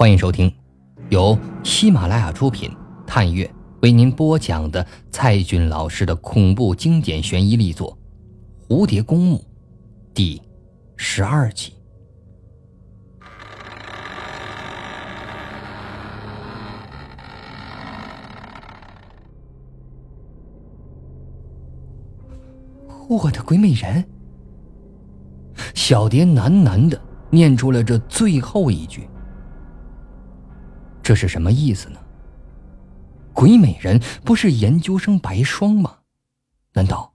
欢迎收听，由喜马拉雅出品、探月为您播讲的蔡骏老师的恐怖经典悬疑力作《蝴蝶公墓》第十二集。我的鬼美人！小蝶喃喃的念出了这最后一句。这是什么意思呢？鬼美人不是研究生白霜吗？难道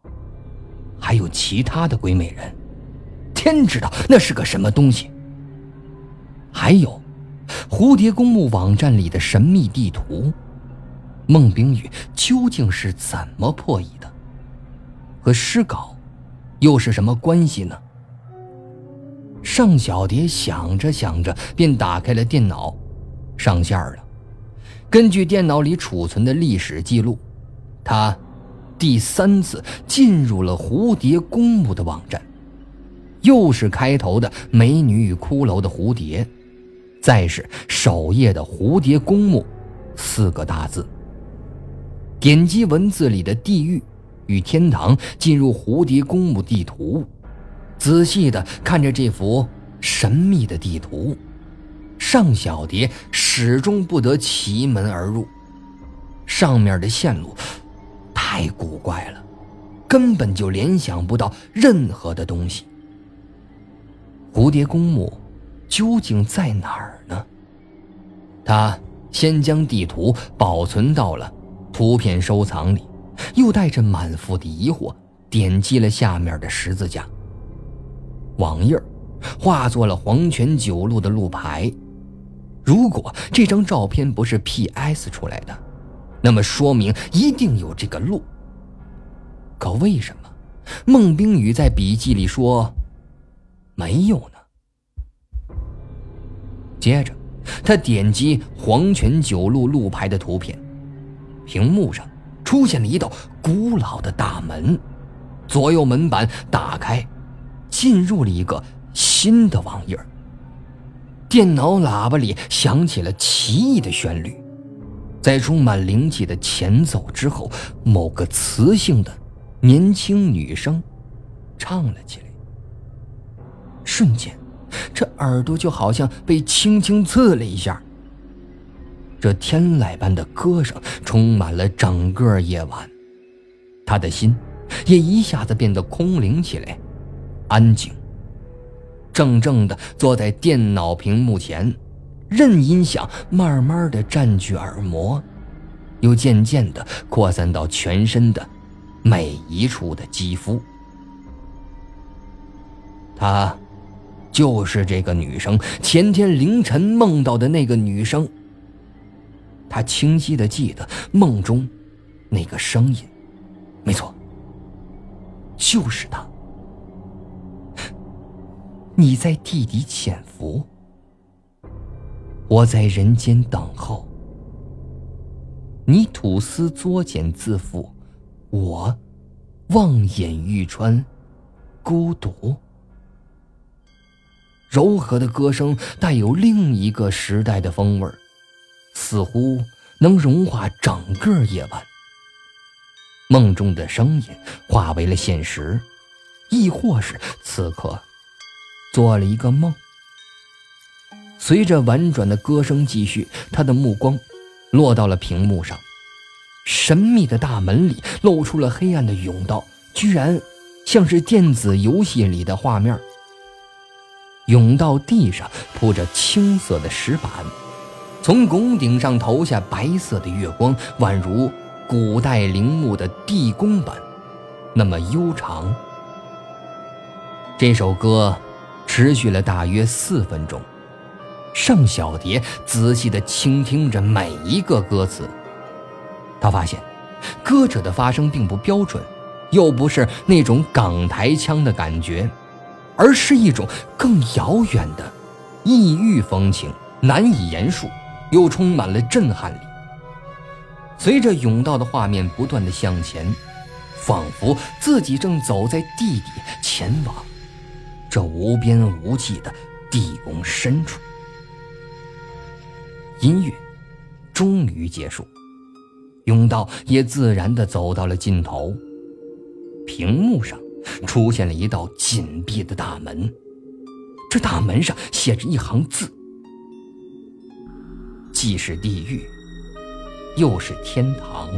还有其他的鬼美人？天知道那是个什么东西。还有，蝴蝶公墓网站里的神秘地图，孟冰雨究竟是怎么破译的？和诗稿又是什么关系呢？尚小蝶想着想着，便打开了电脑。上线了。根据电脑里储存的历史记录，他第三次进入了蝴蝶公墓的网站。又是开头的“美女与骷髅”的蝴蝶，再是首页的“蝴蝶公墓”四个大字。点击文字里的“地狱”与“天堂”，进入蝴蝶公墓地图，仔细的看着这幅神秘的地图。尚小蝶始终不得其门而入，上面的线路太古怪了，根本就联想不到任何的东西。蝴蝶公墓究竟在哪儿呢？他先将地图保存到了图片收藏里，又带着满腹的疑惑点击了下面的十字架。网页化作了黄泉九路的路牌。如果这张照片不是 P.S. 出来的，那么说明一定有这个路。可为什么孟冰雨在笔记里说没有呢？接着，他点击黄泉九路路牌的图片，屏幕上出现了一道古老的大门，左右门板打开，进入了一个新的网页。电脑喇叭里响起了奇异的旋律，在充满灵气的前奏之后，某个磁性的年轻女声唱了起来。瞬间，这耳朵就好像被轻轻刺了一下。这天籁般的歌声充满了整个夜晚，他的心也一下子变得空灵起来，安静。怔怔地坐在电脑屏幕前，任音响慢慢地占据耳膜，又渐渐地扩散到全身的每一处的肌肤。她，就是这个女生前天凌晨梦到的那个女生。她清晰地记得梦中那个声音，没错，就是她。你在地底潜伏，我在人间等候。你吐丝作茧自缚，我望眼欲穿，孤独。柔和的歌声带有另一个时代的风味儿似乎能融化整个夜晚。梦中的声音化为了现实，亦或是此刻。做了一个梦。随着婉转的歌声继续，他的目光落到了屏幕上，神秘的大门里露出了黑暗的甬道，居然像是电子游戏里的画面。甬道地上铺着青色的石板，从拱顶上投下白色的月光，宛如古代陵墓的地宫般，那么悠长。这首歌。持续了大约四分钟，尚小蝶仔细地倾听着每一个歌词。他发现，歌者的发声并不标准，又不是那种港台腔的感觉，而是一种更遥远的异域风情，难以言述，又充满了震撼力。随着甬道的画面不断的向前，仿佛自己正走在地底前往。这无边无际的地宫深处，音乐终于结束，甬道也自然的走到了尽头。屏幕上出现了一道紧闭的大门，这大门上写着一行字：“既是地狱，又是天堂，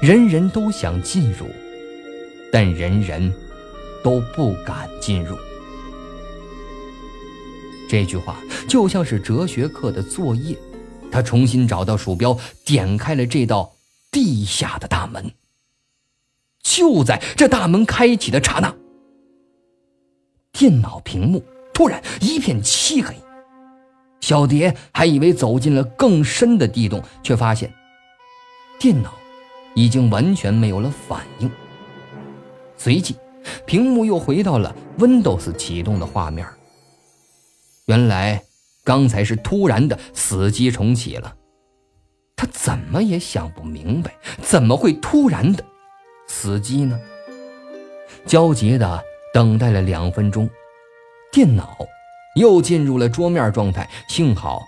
人人都想进入，但人人都不敢进入。”这句话就像是哲学课的作业。他重新找到鼠标，点开了这道地下的大门。就在这大门开启的刹那，电脑屏幕突然一片漆黑。小蝶还以为走进了更深的地洞，却发现电脑已经完全没有了反应。随即，屏幕又回到了 Windows 启动的画面。原来刚才是突然的死机重启了，他怎么也想不明白，怎么会突然的死机呢？焦急的等待了两分钟，电脑又进入了桌面状态，幸好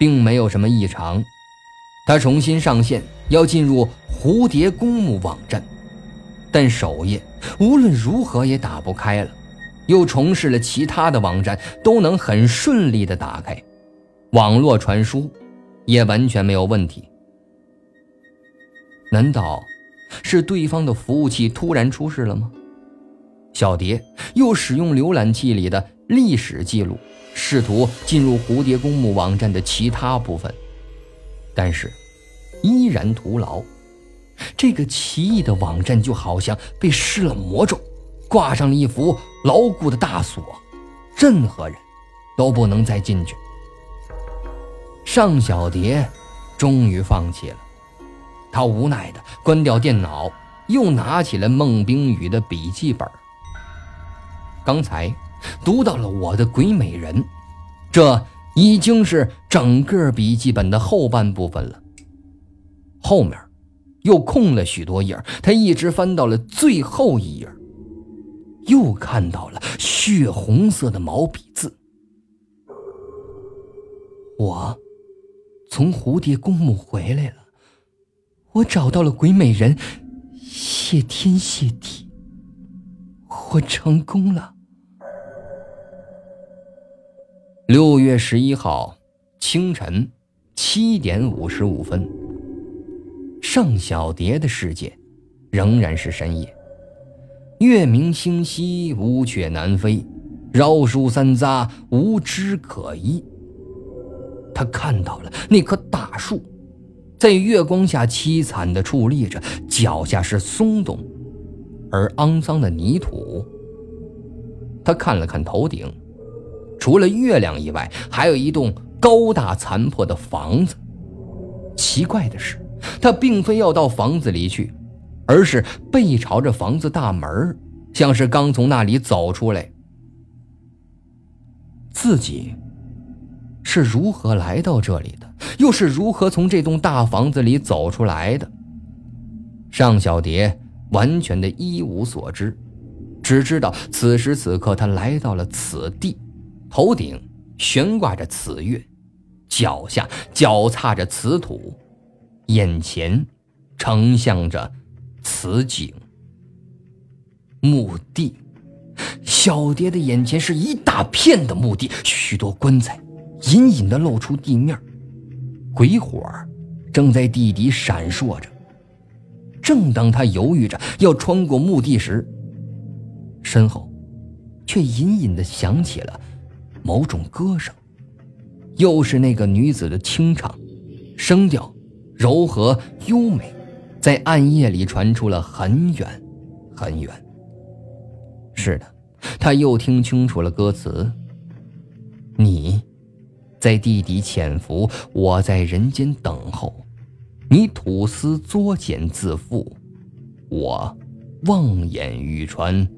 并没有什么异常。他重新上线，要进入蝴蝶公墓网站，但首页无论如何也打不开了。又重试了其他的网站，都能很顺利的打开，网络传输也完全没有问题。难道是对方的服务器突然出事了吗？小蝶又使用浏览器里的历史记录，试图进入蝴蝶公墓网站的其他部分，但是依然徒劳。这个奇异的网站就好像被施了魔咒。挂上了一幅牢固的大锁，任何人都不能再进去。尚小蝶终于放弃了，他无奈的关掉电脑，又拿起了孟冰雨的笔记本。刚才读到了我的鬼美人，这已经是整个笔记本的后半部分了。后面又空了许多页，他一直翻到了最后一页。又看到了血红色的毛笔字。我从蝴蝶公墓回来了，我找到了鬼美人，谢天谢地，我成功了。六月十一号清晨七点五十五分，尚小蝶的世界仍然是深夜。月明星稀，乌鹊南飞，绕树三匝，无枝可依。他看到了那棵大树，在月光下凄惨地矗立着，脚下是松动而肮脏的泥土。他看了看头顶，除了月亮以外，还有一栋高大残破的房子。奇怪的是，他并非要到房子里去。而是背朝着房子大门，像是刚从那里走出来。自己是如何来到这里的？又是如何从这栋大房子里走出来的？尚小蝶完全的一无所知，只知道此时此刻他来到了此地，头顶悬挂着此月，脚下脚踏着此土，眼前呈现着。此景，墓地，小蝶的眼前是一大片的墓地，许多棺材隐隐的露出地面，鬼火正在地底闪烁着。正当他犹豫着要穿过墓地时，身后却隐隐的响起了某种歌声，又是那个女子的清唱，声调柔和优美。在暗夜里传出了很远，很远。是的，他又听清楚了歌词：“你，在地底潜伏，我在人间等候。你吐丝作茧自缚，我望眼欲穿，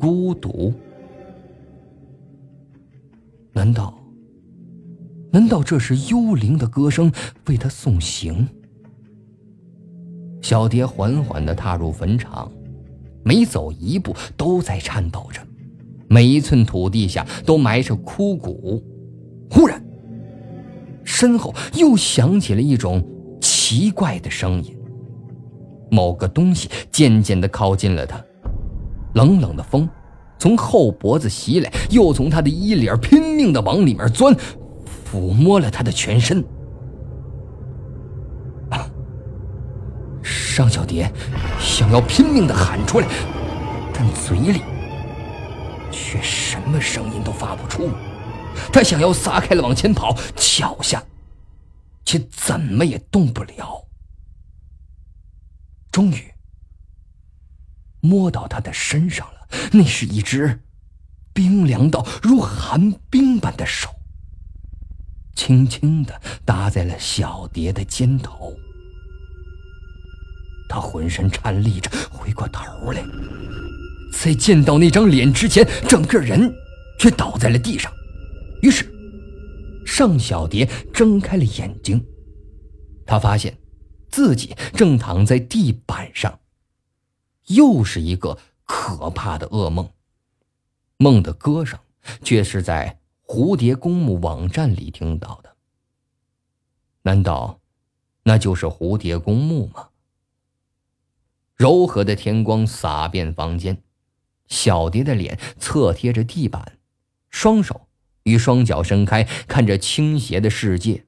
孤独。难道？难道这是幽灵的歌声为他送行？”小蝶缓缓地踏入坟场，每走一步都在颤抖着，每一寸土地下都埋着枯骨。忽然，身后又响起了一种奇怪的声音，某个东西渐渐地靠近了他，冷冷的风从后脖子袭来，又从他的衣领拼命地往里面钻，抚摸了他的全身。尚小蝶想要拼命的喊出来，但嘴里却什么声音都发不出。他想要撒开了往前跑，脚下却怎么也动不了。终于摸到他的身上了，那是一只冰凉到如寒冰般的手，轻轻的搭在了小蝶的肩头。他浑身颤栗着，回过头来，在见到那张脸之前，整个人却倒在了地上。于是，尚小蝶睁开了眼睛，他发现自己正躺在地板上。又是一个可怕的噩梦，梦的歌声却是在蝴蝶公墓网站里听到的。难道那就是蝴蝶公墓吗？柔和的天光洒遍房间，小蝶的脸侧贴着地板，双手与双脚伸开，看着倾斜的世界。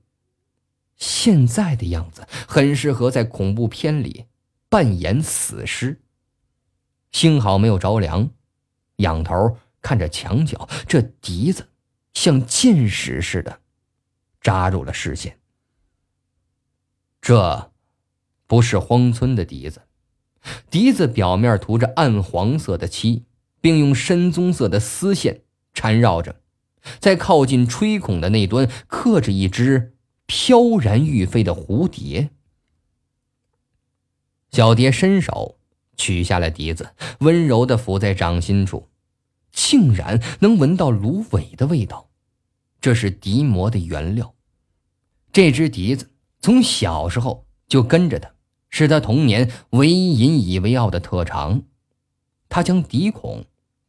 现在的样子很适合在恐怖片里扮演死尸。幸好没有着凉，仰头看着墙角，这笛子像箭矢似的扎入了视线。这，不是荒村的笛子。笛子表面涂着暗黄色的漆，并用深棕色的丝线缠绕着，在靠近吹孔的那端刻着一只飘然欲飞的蝴蝶。小蝶伸手取下了笛子，温柔地抚在掌心处，竟然能闻到芦苇的味道，这是笛膜的原料。这只笛子从小时候就跟着他。是他童年唯一引以为傲的特长。他将笛孔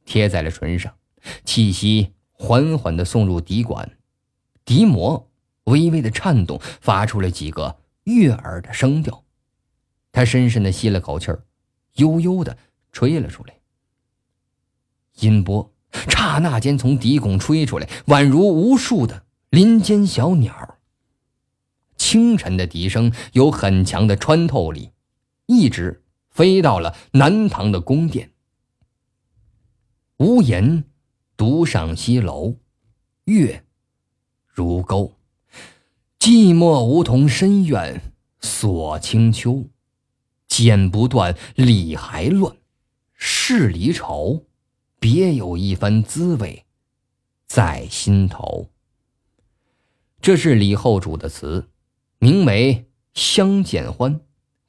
贴在了唇上，气息缓缓地送入笛管，笛膜微微的颤动，发出了几个悦耳的声调。他深深地吸了口气儿，悠悠地吹了出来。音波刹那间从笛孔吹出来，宛如无数的林间小鸟。清晨的笛声有很强的穿透力，一直飞到了南唐的宫殿。无言独上西楼，月如钩。寂寞梧桐深院锁清秋，剪不断，理还乱。是离愁，别有一番滋味在心头。这是李后主的词。名为《相见欢》，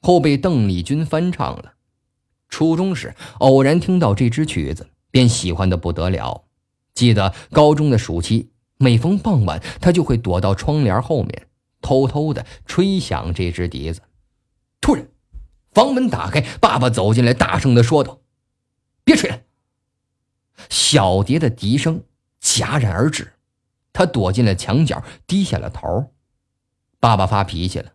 后被邓丽君翻唱了。初中时偶然听到这支曲子，便喜欢的不得了。记得高中的暑期，每逢傍晚，他就会躲到窗帘后面，偷偷的吹响这支笛子。突然，房门打开，爸爸走进来，大声的说道：“别吹了！”小蝶的笛声戛然而止，他躲进了墙角，低下了头。爸爸发脾气了。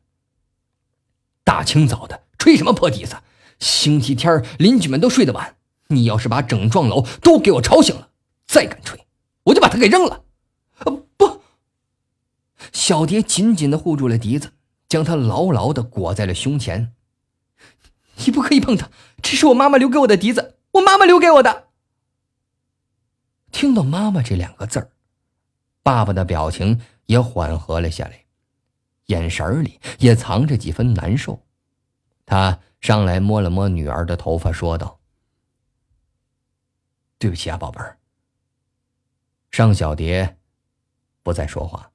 大清早的，吹什么破笛子？星期天邻居们都睡得晚，你要是把整幢楼都给我吵醒了，再敢吹，我就把它给扔了。不！小蝶紧紧的护住了笛子，将它牢牢的裹在了胸前。你不可以碰它，这是我妈妈留给我的笛子，我妈妈留给我的。听到“妈妈”这两个字儿，爸爸的表情也缓和了下来。眼神里也藏着几分难受，他上来摸了摸女儿的头发，说道：“对不起啊，宝贝儿。”尚小蝶不再说话，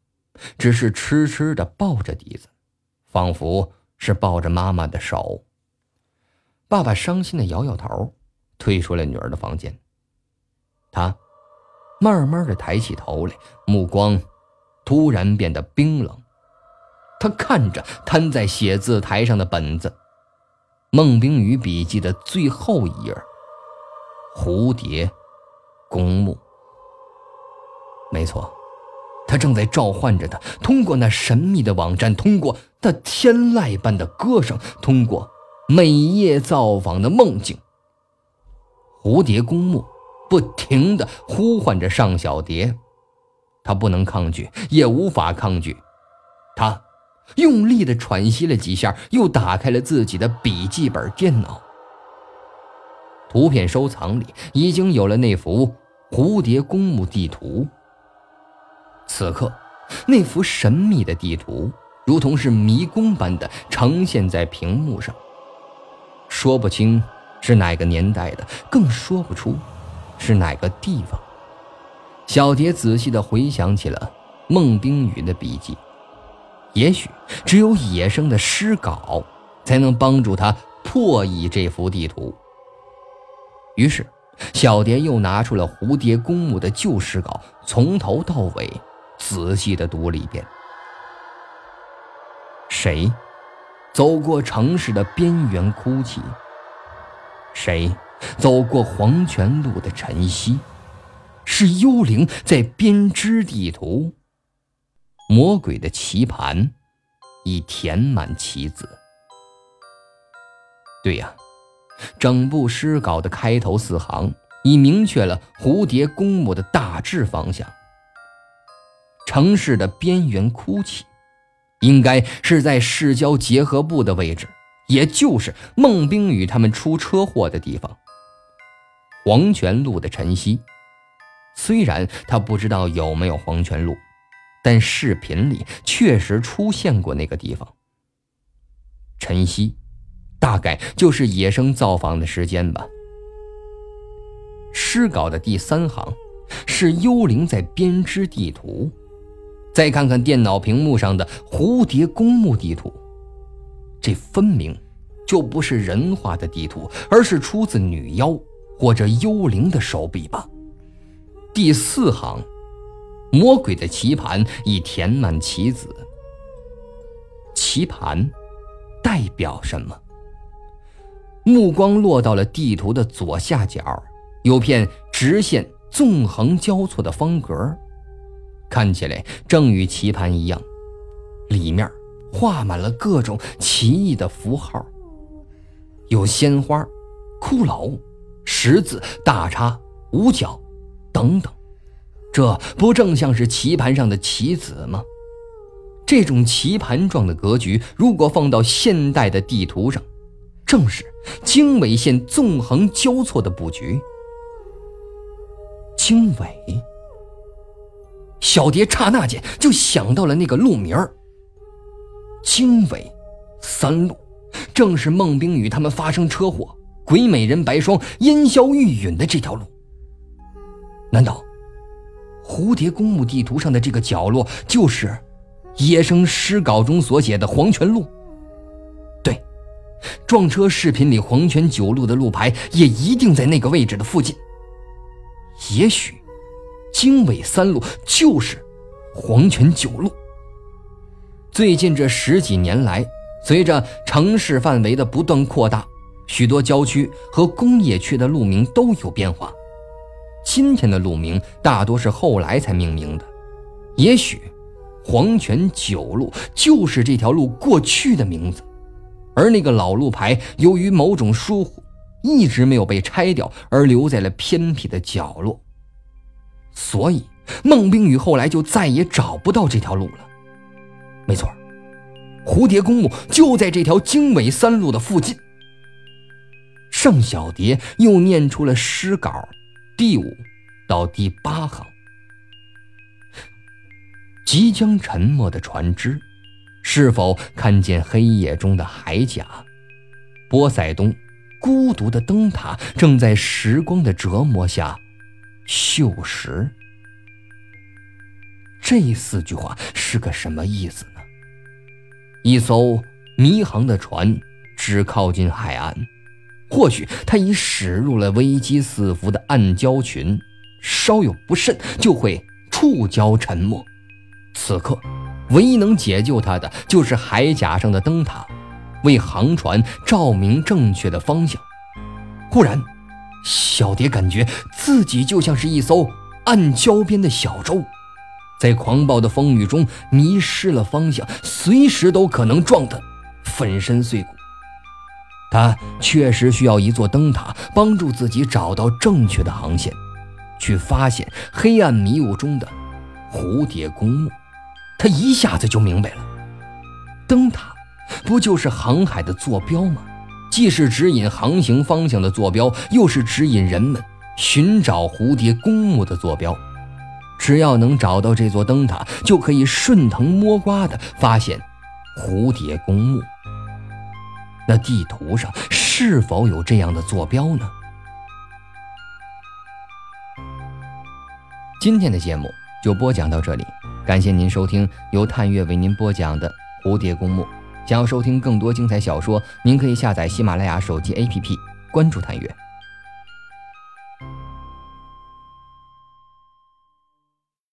只是痴痴的抱着笛子，仿佛是抱着妈妈的手。爸爸伤心的摇摇头，退出了女儿的房间。他慢慢的抬起头来，目光突然变得冰冷。他看着摊在写字台上的本子，《孟冰雨笔记》的最后一页，蝴蝶公墓。没错，他正在召唤着他，通过那神秘的网站，通过那天籁般的歌声，通过每夜造访的梦境。蝴蝶公墓不停地呼唤着尚小蝶，他不能抗拒，也无法抗拒。他用力地喘息了几下，又打开了自己的笔记本电脑。图片收藏里已经有了那幅蝴蝶公墓地图。此刻，那幅神秘的地图如同是迷宫般的呈现在屏幕上，说不清是哪个年代的，更说不出是哪个地方。小蝶仔细地回想起了孟冰雨的笔记，也许只有野生的诗稿才能帮助他破译这幅地图。于是，小蝶又拿出了蝴蝶公墓的旧诗稿，从头到尾。仔细的读了一遍。谁走过城市的边缘哭泣？谁走过黄泉路的晨曦？是幽灵在编织地图。魔鬼的棋盘已填满棋子。对呀，整部诗稿的开头四行已明确了蝴蝶公墓的大致方向。城市的边缘哭泣，应该是在市郊结合部的位置，也就是孟冰雨他们出车祸的地方。黄泉路的晨曦，虽然他不知道有没有黄泉路，但视频里确实出现过那个地方。晨曦，大概就是野生造访的时间吧。诗稿的第三行，是幽灵在编织地图。再看看电脑屏幕上的蝴蝶公墓地图，这分明就不是人画的地图，而是出自女妖或者幽灵的手笔吧。第四行，魔鬼的棋盘已填满棋子。棋盘代表什么？目光落到了地图的左下角，有片直线纵横交错的方格。看起来正与棋盘一样，里面画满了各种奇异的符号，有鲜花、骷髅、十字、大叉、五角等等，这不正像是棋盘上的棋子吗？这种棋盘状的格局，如果放到现代的地图上，正是经纬线纵横交错的布局。经纬。小蝶刹那间就想到了那个路名儿——经纬三路，正是孟冰雨他们发生车祸、鬼美人白霜烟消玉殒的这条路。难道蝴蝶公墓地图上的这个角落就是野生诗稿中所写的黄泉路？对，撞车视频里黄泉九路的路牌也一定在那个位置的附近。也许。经纬三路就是黄泉九路。最近这十几年来，随着城市范围的不断扩大，许多郊区和工业区的路名都有变化。今天的路名大多是后来才命名的，也许黄泉九路就是这条路过去的名字，而那个老路牌由于某种疏忽，一直没有被拆掉，而留在了偏僻的角落。所以，孟冰雨后来就再也找不到这条路了。没错，蝴蝶公墓就在这条经纬三路的附近。盛小蝶又念出了诗稿第五到第八行：即将沉没的船只，是否看见黑夜中的海甲？波塞冬孤独的灯塔正在时光的折磨下。锈蚀。这四句话是个什么意思呢？一艘迷航的船只靠近海岸，或许它已驶入了危机四伏的暗礁群，稍有不慎就会触礁沉没。此刻，唯一能解救它的就是海甲上的灯塔，为航船照明正确的方向。忽然。小蝶感觉自己就像是一艘暗礁边的小舟，在狂暴的风雨中迷失了方向，随时都可能撞得粉身碎骨。他确实需要一座灯塔，帮助自己找到正确的航线，去发现黑暗迷雾中的蝴蝶公墓。他一下子就明白了，灯塔不就是航海的坐标吗？既是指引航行方向的坐标，又是指引人们寻找蝴蝶公墓的坐标。只要能找到这座灯塔，就可以顺藤摸瓜地发现蝴蝶公墓。那地图上是否有这样的坐标呢？今天的节目就播讲到这里，感谢您收听由探月为您播讲的《蝴蝶公墓》。想要收听更多精彩小说，您可以下载喜马拉雅手机 APP，关注探月。